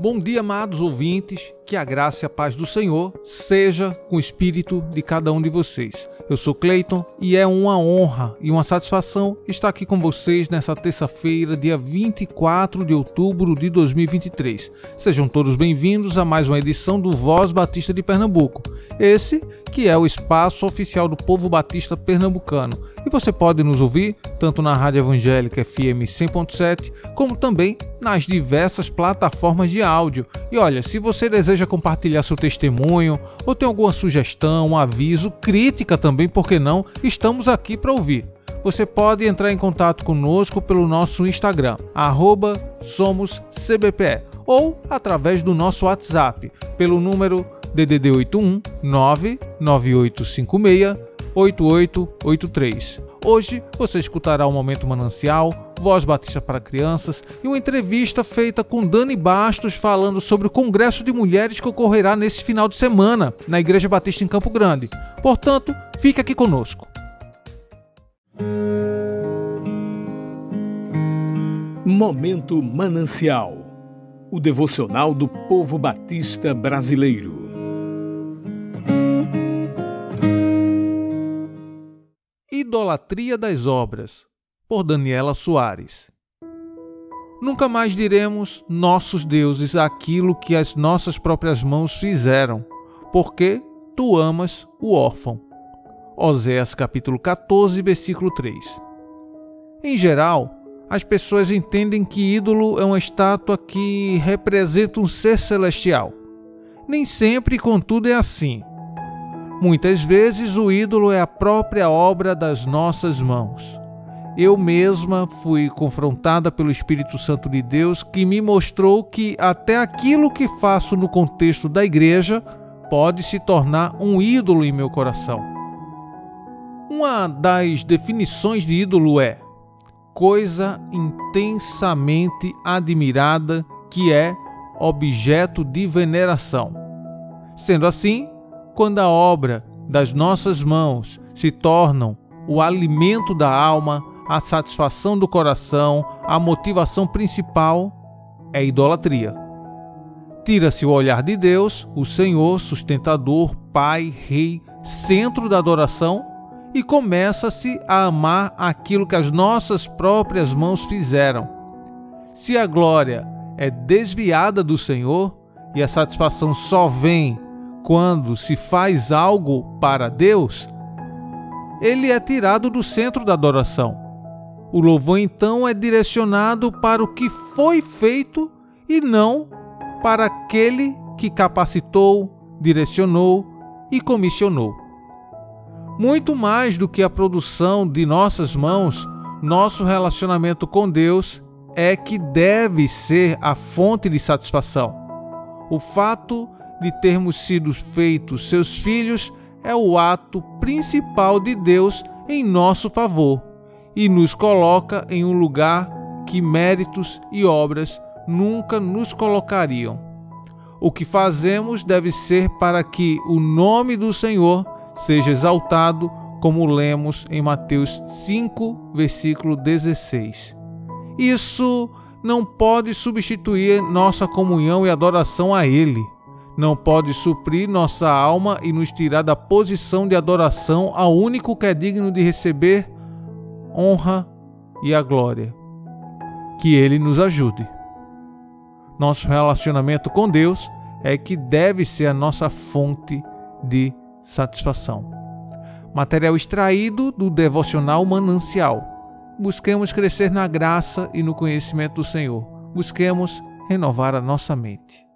Bom dia, amados ouvintes, que a graça e a paz do Senhor seja com o espírito de cada um de vocês. Eu sou Cleiton e é uma honra e uma satisfação estar aqui com vocês nessa terça-feira, dia 24 de outubro de 2023. Sejam todos bem-vindos a mais uma edição do Voz Batista de Pernambuco. Esse que é o espaço oficial do povo batista pernambucano. E você pode nos ouvir tanto na Rádio Evangélica FM 100.7, como também nas diversas plataformas de áudio. E olha, se você deseja compartilhar seu testemunho ou tem alguma sugestão, um aviso, crítica também, por que não? Estamos aqui para ouvir. Você pode entrar em contato conosco pelo nosso Instagram, SomosCBPE, ou através do nosso WhatsApp, pelo número DDD 81 99856 8883. Hoje você escutará o Momento Manancial, Voz Batista para Crianças e uma entrevista feita com Dani Bastos falando sobre o Congresso de Mulheres que ocorrerá nesse final de semana na Igreja Batista em Campo Grande. Portanto, fique aqui conosco. Momento Manancial o devocional do povo batista brasileiro. Idolatria das Obras, por Daniela Soares. Nunca mais diremos nossos deuses aquilo que as nossas próprias mãos fizeram, porque tu amas o órfão. Oséias capítulo 14, versículo 3. Em geral, as pessoas entendem que ídolo é uma estátua que representa um ser celestial. Nem sempre, contudo, é assim. Muitas vezes o ídolo é a própria obra das nossas mãos. Eu mesma fui confrontada pelo Espírito Santo de Deus que me mostrou que até aquilo que faço no contexto da igreja pode se tornar um ídolo em meu coração. Uma das definições de ídolo é coisa intensamente admirada que é objeto de veneração. Sendo assim, quando a obra das nossas mãos se tornam o alimento da alma, a satisfação do coração, a motivação principal, é idolatria. Tira-se o olhar de Deus, o Senhor, sustentador, Pai, Rei, centro da adoração, e começa-se a amar aquilo que as nossas próprias mãos fizeram. Se a glória é desviada do Senhor e a satisfação só vem quando se faz algo para Deus, ele é tirado do centro da adoração. O louvor então é direcionado para o que foi feito e não para aquele que capacitou, direcionou e comissionou. Muito mais do que a produção de nossas mãos, nosso relacionamento com Deus é que deve ser a fonte de satisfação. O fato de termos sido feitos seus filhos é o ato principal de Deus em nosso favor e nos coloca em um lugar que méritos e obras nunca nos colocariam. O que fazemos deve ser para que o nome do Senhor seja exaltado, como lemos em Mateus 5, versículo 16. Isso não pode substituir nossa comunhão e adoração a Ele não pode suprir nossa alma e nos tirar da posição de adoração ao único que é digno de receber honra e a glória. Que Ele nos ajude. Nosso relacionamento com Deus é que deve ser a nossa fonte de satisfação. Material extraído do devocional manancial. Busquemos crescer na graça e no conhecimento do Senhor. Busquemos renovar a nossa mente.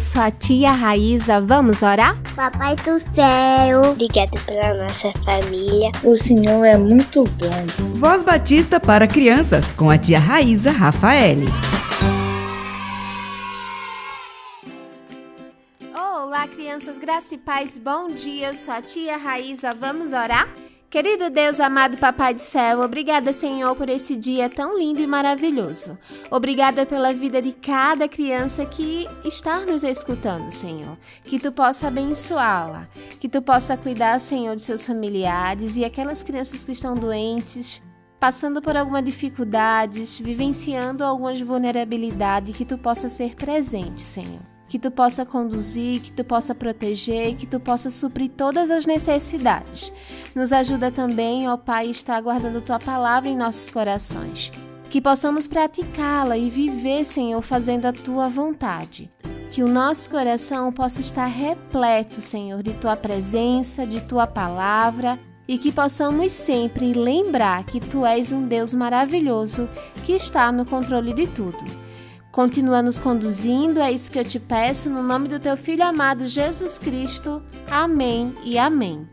Eu sou a tia Raíza, vamos orar? Papai do céu, obrigado pela nossa família. O Senhor é muito bom. Voz Batista para crianças com a tia Raíza Rafaele. Olá, crianças, graça e paz, bom dia. Eu sou a tia Raíza, vamos orar? Querido Deus, amado Papai do Céu, obrigada, Senhor, por esse dia tão lindo e maravilhoso. Obrigada pela vida de cada criança que está nos escutando, Senhor. Que tu possa abençoá-la, que tu possa cuidar, Senhor, de seus familiares e aquelas crianças que estão doentes, passando por alguma dificuldades, vivenciando algumas vulnerabilidades, que tu possa ser presente, Senhor que tu possa conduzir, que tu possa proteger, que tu possa suprir todas as necessidades. Nos ajuda também, ó Pai, a estar guardando tua palavra em nossos corações. Que possamos praticá-la e viver, Senhor, fazendo a tua vontade. Que o nosso coração possa estar repleto, Senhor, de tua presença, de tua palavra e que possamos sempre lembrar que tu és um Deus maravilhoso que está no controle de tudo. Continua nos conduzindo, é isso que eu te peço, no nome do teu Filho amado Jesus Cristo. Amém e amém.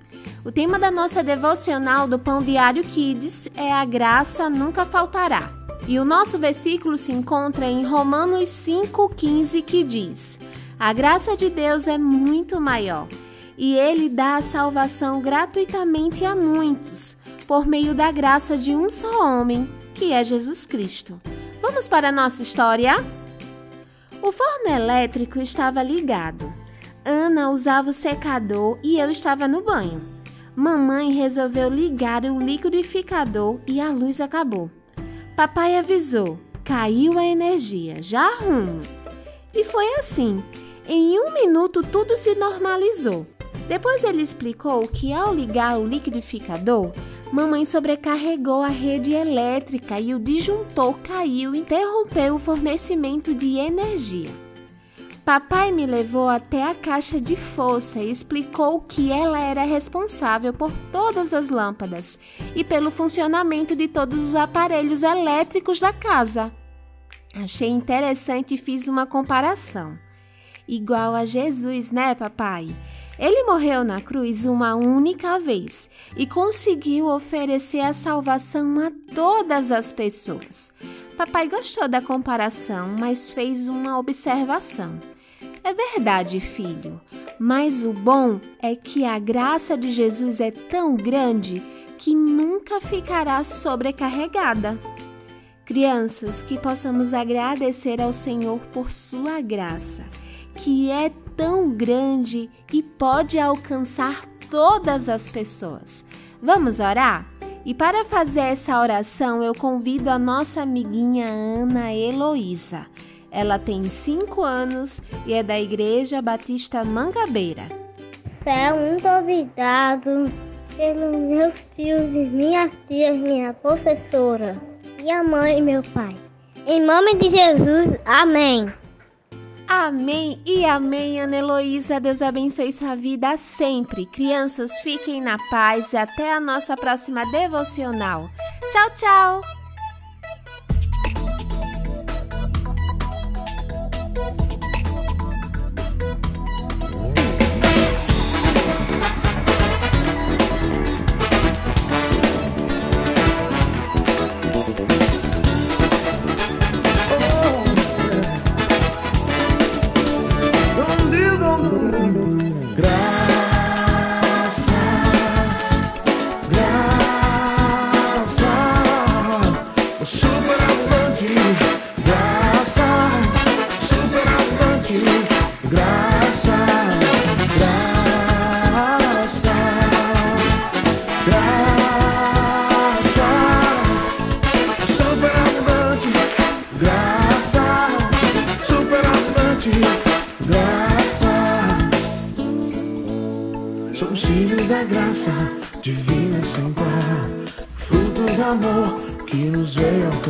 O tema da nossa devocional do Pão Diário Kids é A Graça Nunca Faltará. E o nosso versículo se encontra em Romanos 5,15, que diz: A graça de Deus é muito maior e Ele dá a salvação gratuitamente a muitos, por meio da graça de um só homem, que é Jesus Cristo. Vamos para a nossa história? O forno elétrico estava ligado. Ana usava o secador e eu estava no banho. Mamãe resolveu ligar o liquidificador e a luz acabou. Papai avisou: caiu a energia, já arrumo. E foi assim. Em um minuto tudo se normalizou. Depois ele explicou que ao ligar o liquidificador, Mamãe sobrecarregou a rede elétrica e o disjuntor caiu interrompeu o fornecimento de energia. Papai me levou até a caixa de força e explicou que ela era responsável por todas as lâmpadas e pelo funcionamento de todos os aparelhos elétricos da casa. Achei interessante e fiz uma comparação. Igual a Jesus, né, papai? Ele morreu na cruz uma única vez e conseguiu oferecer a salvação a todas as pessoas. Papai gostou da comparação, mas fez uma observação. É verdade, filho, mas o bom é que a graça de Jesus é tão grande que nunca ficará sobrecarregada. Crianças, que possamos agradecer ao Senhor por sua graça, que é tão grande e pode alcançar todas as pessoas. Vamos orar? E para fazer essa oração, eu convido a nossa amiguinha Ana Heloísa. Ela tem 5 anos e é da Igreja Batista Mangabeira. Céu, muito obrigado pelos meus tios minhas tias, minha professora, minha mãe e meu pai. Em nome de Jesus, amém. Amém e amém, Ana Heloísa. Deus abençoe sua vida sempre. Crianças, fiquem na paz e até a nossa próxima devocional. Tchau, tchau!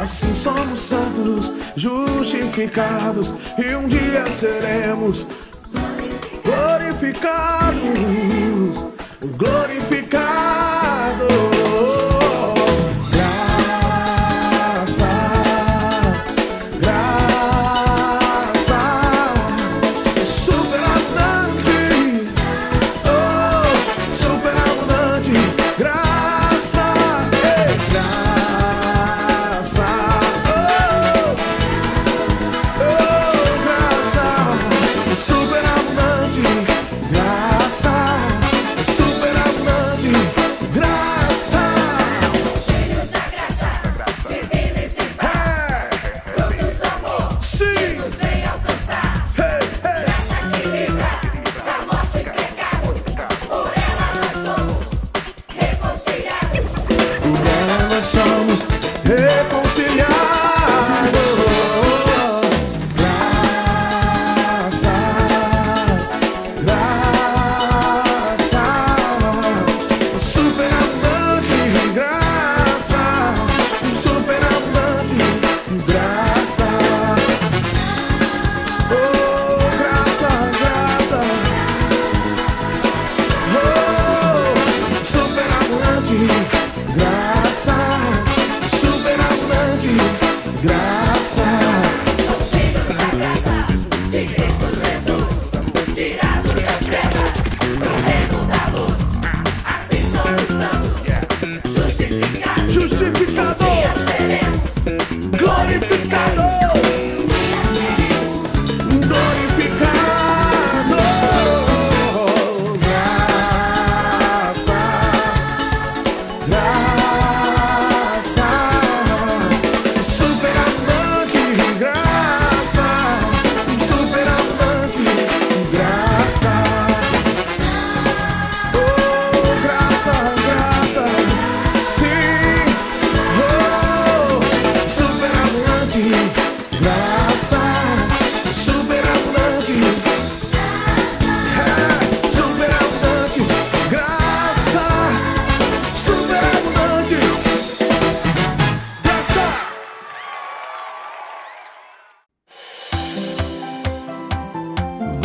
Assim somos santos, justificados, e um dia seremos glorificados, glorificados.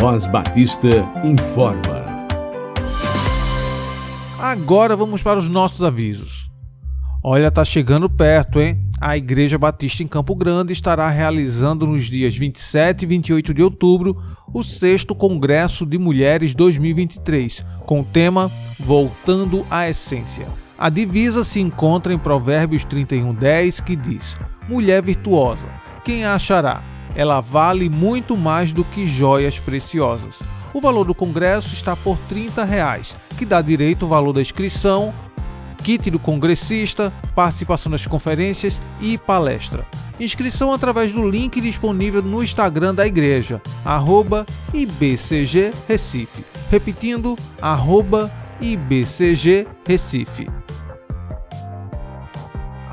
Voz Batista informa. Agora vamos para os nossos avisos. Olha, tá chegando perto, hein? A Igreja Batista em Campo Grande estará realizando nos dias 27 e 28 de outubro o sexto Congresso de Mulheres 2023, com o tema Voltando à Essência. A divisa se encontra em Provérbios 31:10, que diz: Mulher virtuosa, quem a achará? Ela vale muito mais do que joias preciosas. O valor do congresso está por 30 reais, que dá direito ao valor da inscrição, kit do congressista, participação nas conferências e palestra. Inscrição através do link disponível no Instagram da igreja, arroba IBCG Recife. Repetindo, arroba IBCG Recife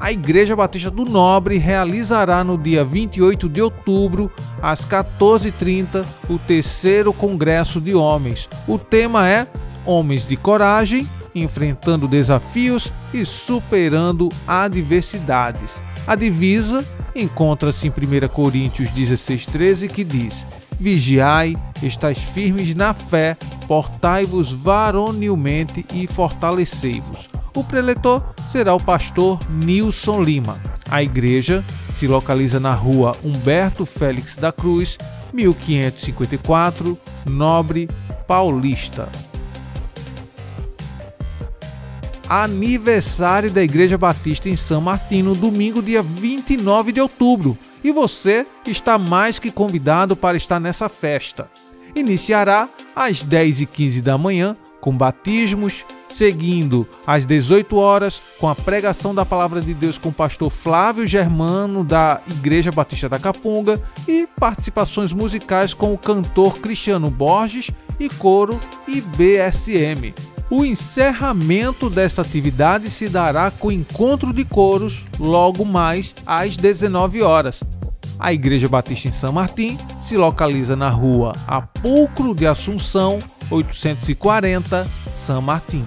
a Igreja Batista do Nobre realizará no dia 28 de outubro, às 14h30, o terceiro Congresso de Homens. O tema é Homens de Coragem, enfrentando desafios e superando adversidades. A divisa encontra-se em 1 Coríntios 16,13, que diz: Vigiai, estáis firmes na fé, portai-vos varonilmente e fortalecei-vos. O preletor será o pastor Nilson Lima. A igreja se localiza na rua Humberto Félix da Cruz, 1554, Nobre Paulista. Aniversário da Igreja Batista em São Martino, domingo, dia 29 de outubro. E você está mais que convidado para estar nessa festa. Iniciará às 10h15 da manhã com batismos, seguindo às 18 horas com a pregação da palavra de Deus com o pastor Flávio Germano da Igreja Batista da Capunga e participações musicais com o cantor Cristiano Borges e coro e BSM. O encerramento dessa atividade se dará com o encontro de coros logo mais às 19 horas. A Igreja Batista em São Martim se localiza na rua Apulcro de Assunção, 840 San Martin.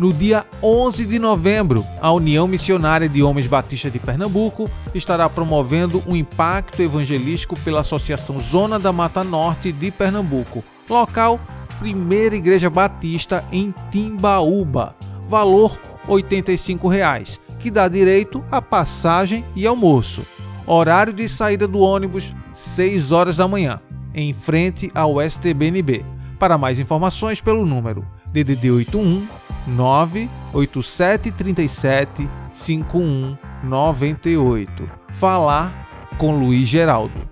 No dia 11 de novembro, a União Missionária de Homens Batistas de Pernambuco estará promovendo um impacto evangelístico pela Associação Zona da Mata Norte de Pernambuco. Local: Primeira Igreja Batista em Timbaúba. Valor 85 reais, que dá direito a passagem e almoço. Horário de saída do ônibus: 6 horas da manhã, em frente ao STBNB. Para mais informações, pelo número DDD 81 98737 5198. Falar com Luiz Geraldo.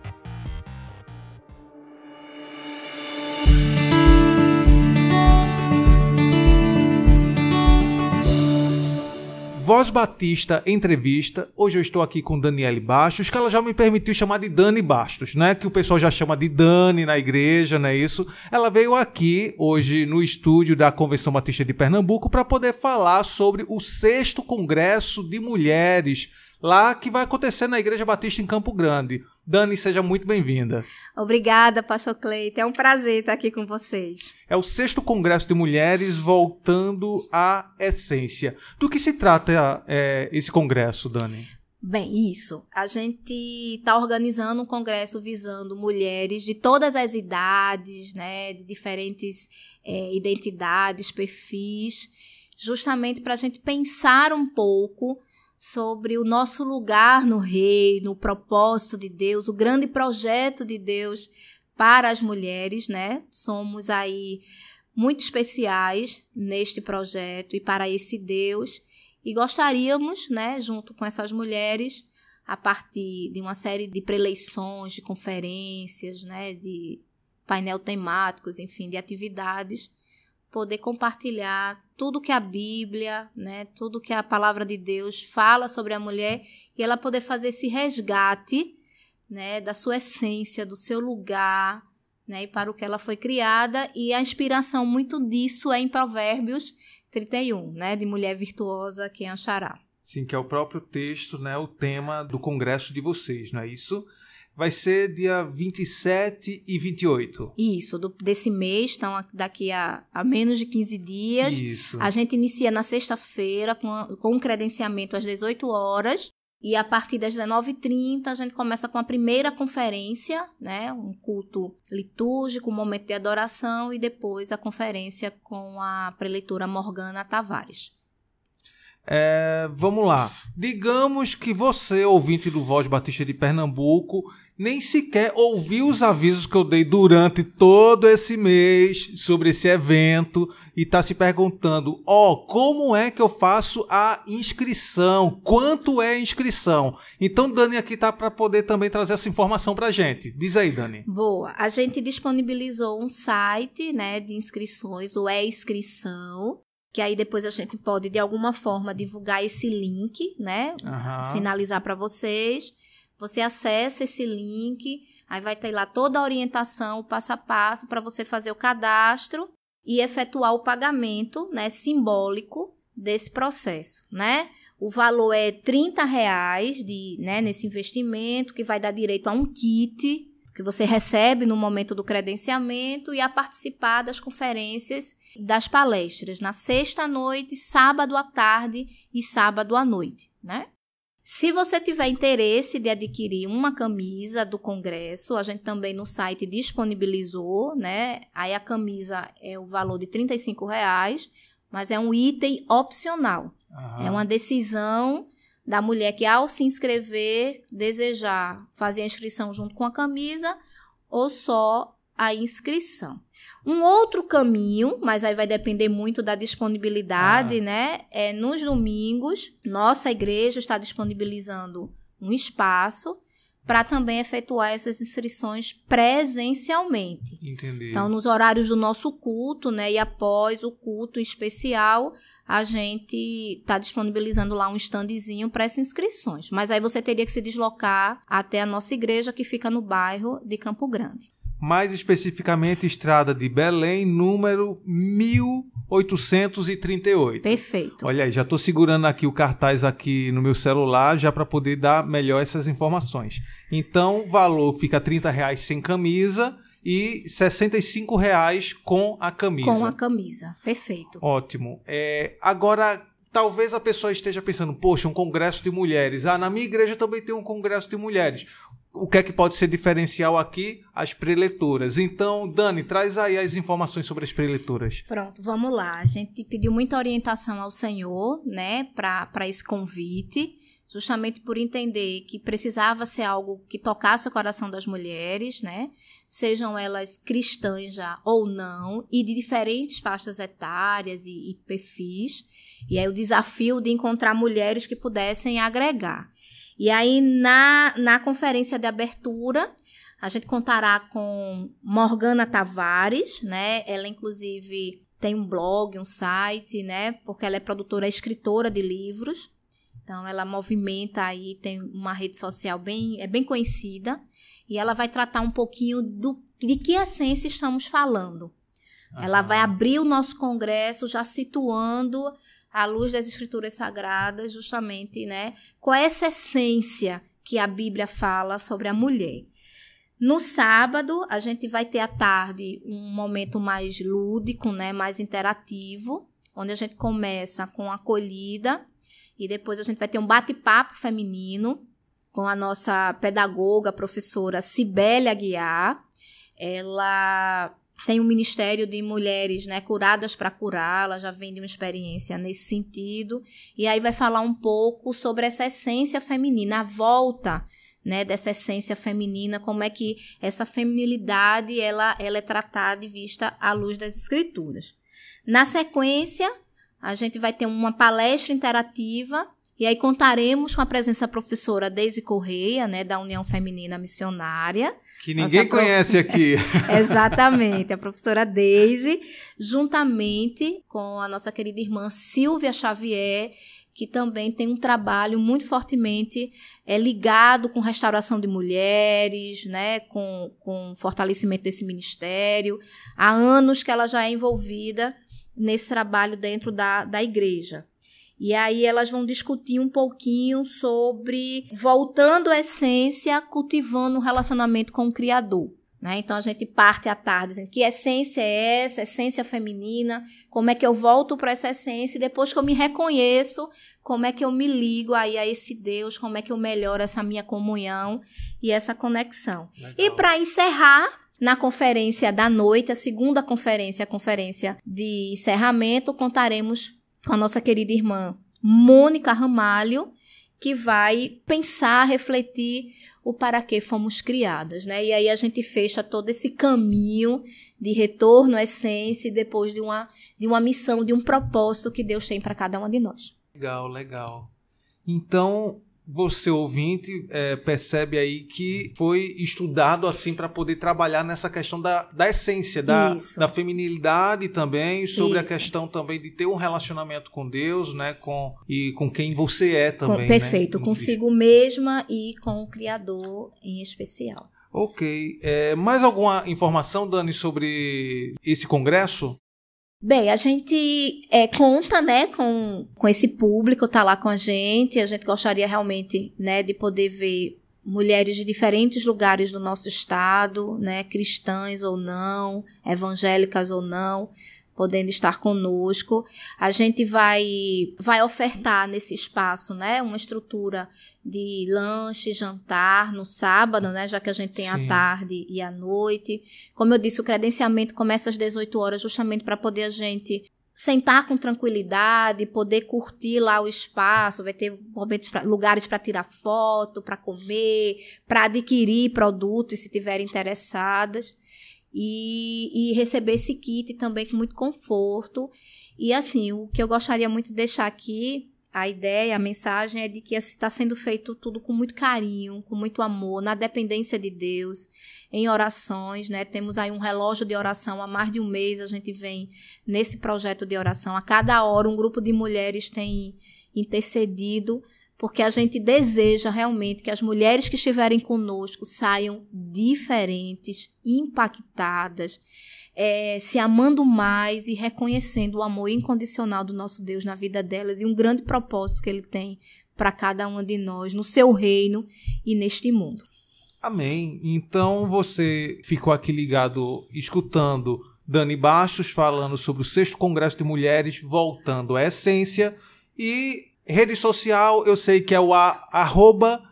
Voz Batista Entrevista. Hoje eu estou aqui com Daniele Bastos, que ela já me permitiu chamar de Dani Bastos, né? Que o pessoal já chama de Dani na igreja, não é isso? Ela veio aqui hoje no estúdio da Convenção Batista de Pernambuco para poder falar sobre o sexto Congresso de Mulheres lá que vai acontecer na Igreja Batista em Campo Grande. Dani, seja muito bem-vinda. Obrigada, Pastor Cleito. É um prazer estar aqui com vocês. É o sexto Congresso de Mulheres voltando à essência. Do que se trata é, esse congresso, Dani? Bem, isso. A gente está organizando um congresso visando mulheres de todas as idades, né, de diferentes é, identidades, perfis, justamente para a gente pensar um pouco sobre o nosso lugar no reino, o propósito de Deus, o grande projeto de Deus para as mulheres, né? Somos aí muito especiais neste projeto e para esse Deus e gostaríamos, né, junto com essas mulheres, a partir de uma série de preleições, de conferências, né, de painel temáticos, enfim, de atividades, poder compartilhar tudo que a Bíblia, né, tudo que a palavra de Deus fala sobre a mulher e ela poder fazer esse resgate, né, da sua essência, do seu lugar, né, e para o que ela foi criada e a inspiração muito disso é em Provérbios 31, né, de mulher virtuosa quem achará. Sim, que é o próprio texto, né, o tema do congresso de vocês, não é isso? Vai ser dia 27 e 28. Isso, do, desse mês, então daqui a, a menos de 15 dias. Isso. A gente inicia na sexta-feira com, com um credenciamento às 18 horas. E a partir das 19h30 a gente começa com a primeira conferência, né? Um culto litúrgico, um momento de adoração e depois a conferência com a preleitura Morgana Tavares. É, vamos lá. Digamos que você, ouvinte do Voz Batista de Pernambuco, nem sequer ouviu os avisos que eu dei durante todo esse mês sobre esse evento e está se perguntando: ó, oh, como é que eu faço a inscrição? Quanto é a inscrição? Então, Dani aqui tá para poder também trazer essa informação para gente. Diz aí, Dani. Boa. A gente disponibilizou um site, né, de inscrições, o é inscrição. Que aí depois a gente pode de alguma forma divulgar esse link, né? Uhum. Sinalizar para vocês. Você acessa esse link, aí vai ter lá toda a orientação, o passo a passo para você fazer o cadastro e efetuar o pagamento, né, simbólico desse processo, né? O valor é 30 reais de, né, nesse investimento, que vai dar direito a um kit que você recebe no momento do credenciamento e a participar das conferências, das palestras, na sexta noite, sábado à tarde e sábado à noite, né? Se você tiver interesse de adquirir uma camisa do congresso, a gente também no site disponibilizou, né? Aí a camisa é o valor de R$ reais, mas é um item opcional. Uhum. É uma decisão da mulher que ao se inscrever desejar fazer a inscrição junto com a camisa ou só a inscrição. Um outro caminho, mas aí vai depender muito da disponibilidade, ah. né? É nos domingos, nossa igreja está disponibilizando um espaço para também efetuar essas inscrições presencialmente. Entendi. Então, nos horários do nosso culto, né, e após o culto especial, a gente está disponibilizando lá um standzinho para essas inscrições. Mas aí você teria que se deslocar até a nossa igreja que fica no bairro de Campo Grande mais especificamente Estrada de Belém, número 1838. Perfeito. Olha aí, já estou segurando aqui o cartaz aqui no meu celular já para poder dar melhor essas informações. Então, o valor fica R$ reais sem camisa e 65 reais com a camisa. Com a camisa, perfeito. Ótimo. É, agora, talvez a pessoa esteja pensando, poxa, um congresso de mulheres. Ah, na minha igreja também tem um congresso de mulheres. O que é que pode ser diferencial aqui? As preletoras. Então, Dani, traz aí as informações sobre as preletoras. Pronto, vamos lá. A gente pediu muita orientação ao Senhor, né, para esse convite justamente por entender que precisava ser algo que tocasse o coração das mulheres, né? Sejam elas cristãs já ou não, e de diferentes faixas etárias e, e perfis. E aí o desafio de encontrar mulheres que pudessem agregar. E aí na, na conferência de abertura, a gente contará com Morgana Tavares, né? Ela inclusive tem um blog, um site, né? Porque ela é produtora, é escritora de livros. Então ela movimenta aí, tem uma rede social bem, é bem conhecida, e ela vai tratar um pouquinho do, de que essência estamos falando. Ela vai abrir o nosso congresso já situando à luz das escrituras sagradas, justamente, né, qual é essa essência que a Bíblia fala sobre a mulher. No sábado, a gente vai ter à tarde um momento mais lúdico, né, mais interativo, onde a gente começa com acolhida e depois a gente vai ter um bate-papo feminino com a nossa pedagoga, professora Cibele Aguiar. Ela tem um ministério de mulheres né, curadas para curar, ela já vem de uma experiência nesse sentido. E aí vai falar um pouco sobre essa essência feminina, a volta né, dessa essência feminina, como é que essa feminilidade ela, ela é tratada e vista à luz das escrituras. Na sequência, a gente vai ter uma palestra interativa e aí contaremos com a presença da professora Deise Correia, né, da União Feminina Missionária. Que ninguém conhece aqui. Exatamente, a professora Deise, juntamente com a nossa querida irmã Silvia Xavier, que também tem um trabalho muito fortemente é, ligado com restauração de mulheres, né, com, com fortalecimento desse ministério. Há anos que ela já é envolvida nesse trabalho dentro da, da igreja. E aí elas vão discutir um pouquinho sobre voltando à essência, cultivando um relacionamento com o Criador. Né? Então a gente parte à tarde dizendo que essência é essa, essência feminina, como é que eu volto para essa essência e depois que eu me reconheço, como é que eu me ligo aí a esse Deus, como é que eu melhoro essa minha comunhão e essa conexão. Legal. E para encerrar, na conferência da noite, a segunda conferência, a conferência de encerramento, contaremos com a nossa querida irmã Mônica Ramalho, que vai pensar, refletir o para que fomos criadas, né? E aí a gente fecha todo esse caminho de retorno à essência depois de uma, de uma missão, de um propósito que Deus tem para cada uma de nós. Legal, legal. Então, você ouvinte é, percebe aí que foi estudado assim para poder trabalhar nessa questão da, da essência, da, da feminilidade também, sobre Isso. a questão também de ter um relacionamento com Deus, né, com, e com quem você é também. Com, né? perfeito, né? consigo mesma e com o Criador em especial. Ok. É, mais alguma informação, Dani, sobre esse congresso? Bem, a gente é, conta, né, com, com esse público, tá lá com a gente. A gente gostaria realmente, né, de poder ver mulheres de diferentes lugares do nosso estado, né, cristãs ou não, evangélicas ou não, podendo estar conosco. A gente vai vai ofertar nesse espaço, né, uma estrutura de lanche, jantar no sábado, né, já que a gente tem Sim. a tarde e a noite. Como eu disse, o credenciamento começa às 18 horas justamente para poder a gente sentar com tranquilidade, poder curtir lá o espaço, vai ter momentos pra, lugares para tirar foto, para comer, para adquirir produtos se tiverem interessadas e, e receber esse kit também com muito conforto. E assim, o que eu gostaria muito de deixar aqui, a ideia, a mensagem é de que está sendo feito tudo com muito carinho, com muito amor, na dependência de Deus, em orações, né? Temos aí um relógio de oração há mais de um mês, a gente vem nesse projeto de oração. A cada hora, um grupo de mulheres tem intercedido porque a gente deseja realmente que as mulheres que estiverem conosco saiam diferentes, impactadas, é, se amando mais e reconhecendo o amor incondicional do nosso Deus na vida delas e um grande propósito que Ele tem para cada uma de nós, no seu reino e neste mundo. Amém. Então você ficou aqui ligado, escutando Dani Bastos falando sobre o sexto Congresso de Mulheres, voltando à essência. E rede social, eu sei que é o a, arroba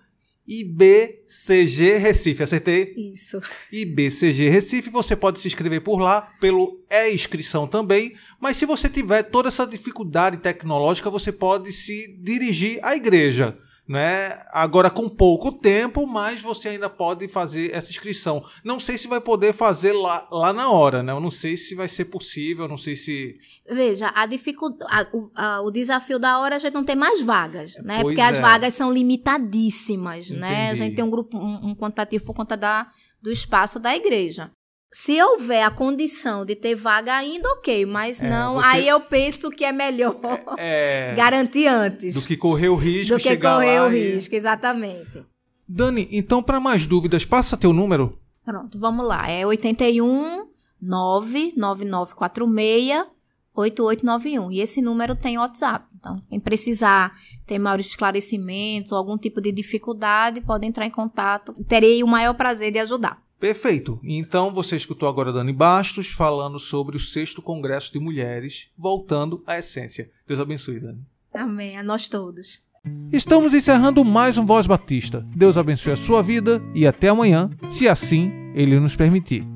IBCG Recife, acertei? Isso. IBCG Recife, você pode se inscrever por lá, pelo e-inscrição também, mas se você tiver toda essa dificuldade tecnológica, você pode se dirigir à igreja né? Agora com pouco tempo, mas você ainda pode fazer essa inscrição. Não sei se vai poder fazer lá, lá na hora, né? Eu não sei se vai ser possível, não sei se. Veja, a dificuldade, o, a, o desafio da hora é a gente não ter mais vagas, né? Pois Porque é. as vagas são limitadíssimas, Entendi. né? A gente tem um grupo, um, um quantitativo por conta da, do espaço da igreja. Se houver a condição de ter vaga ainda, ok, mas é, não, você... aí eu penso que é melhor é, é... garantir antes. Do que correr o risco Do que correr o e... risco, exatamente. Dani, então para mais dúvidas, passa teu número. Pronto, vamos lá. É 81 99946 8891. E esse número tem WhatsApp. Então, quem precisar ter maiores esclarecimentos ou algum tipo de dificuldade, pode entrar em contato. Terei o maior prazer de ajudar. Perfeito. Então você escutou agora Dani Bastos falando sobre o sexto Congresso de Mulheres, voltando à essência. Deus abençoe, Dani. Amém. A nós todos. Estamos encerrando mais um Voz Batista. Deus abençoe a sua vida e até amanhã, se assim Ele nos permitir.